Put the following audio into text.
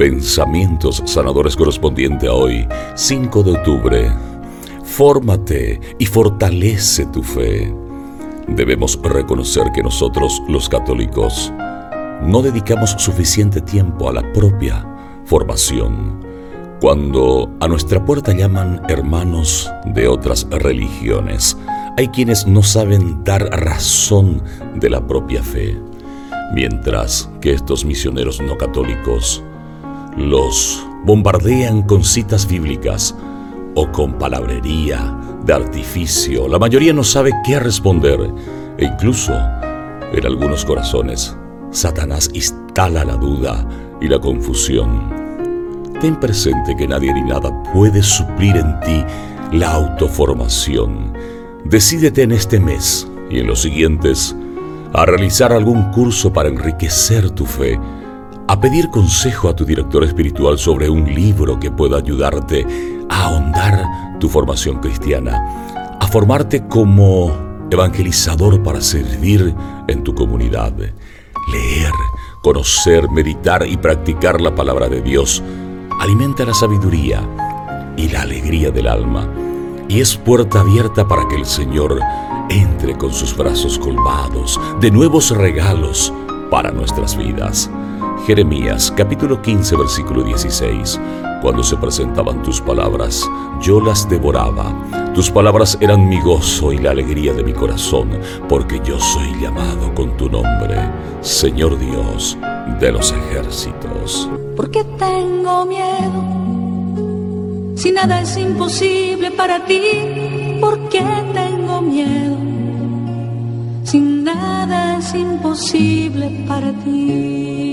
Pensamientos sanadores correspondiente a hoy, 5 de octubre. Fórmate y fortalece tu fe. Debemos reconocer que nosotros, los católicos, no dedicamos suficiente tiempo a la propia formación. Cuando a nuestra puerta llaman hermanos de otras religiones, hay quienes no saben dar razón de la propia fe, mientras que estos misioneros no católicos los bombardean con citas bíblicas o con palabrería de artificio. La mayoría no sabe qué responder e incluso en algunos corazones Satanás instala la duda y la confusión. Ten presente que nadie ni nada puede suplir en ti la autoformación. Decídete en este mes y en los siguientes a realizar algún curso para enriquecer tu fe, a pedir consejo a tu director espiritual sobre un libro que pueda ayudarte a ahondar tu formación cristiana, a formarte como evangelizador para servir en tu comunidad Leer, conocer, meditar y practicar la palabra de Dios alimenta la sabiduría y la alegría del alma y es puerta abierta para que el Señor entre con sus brazos colmados de nuevos regalos para nuestras vidas. Jeremías capítulo 15 versículo 16 cuando se presentaban tus palabras, yo las devoraba. Tus palabras eran mi gozo y la alegría de mi corazón, porque yo soy llamado con tu nombre, Señor Dios de los ejércitos. ¿Por qué tengo miedo? Si nada es imposible para ti, ¿por qué tengo miedo? Si nada es imposible para ti.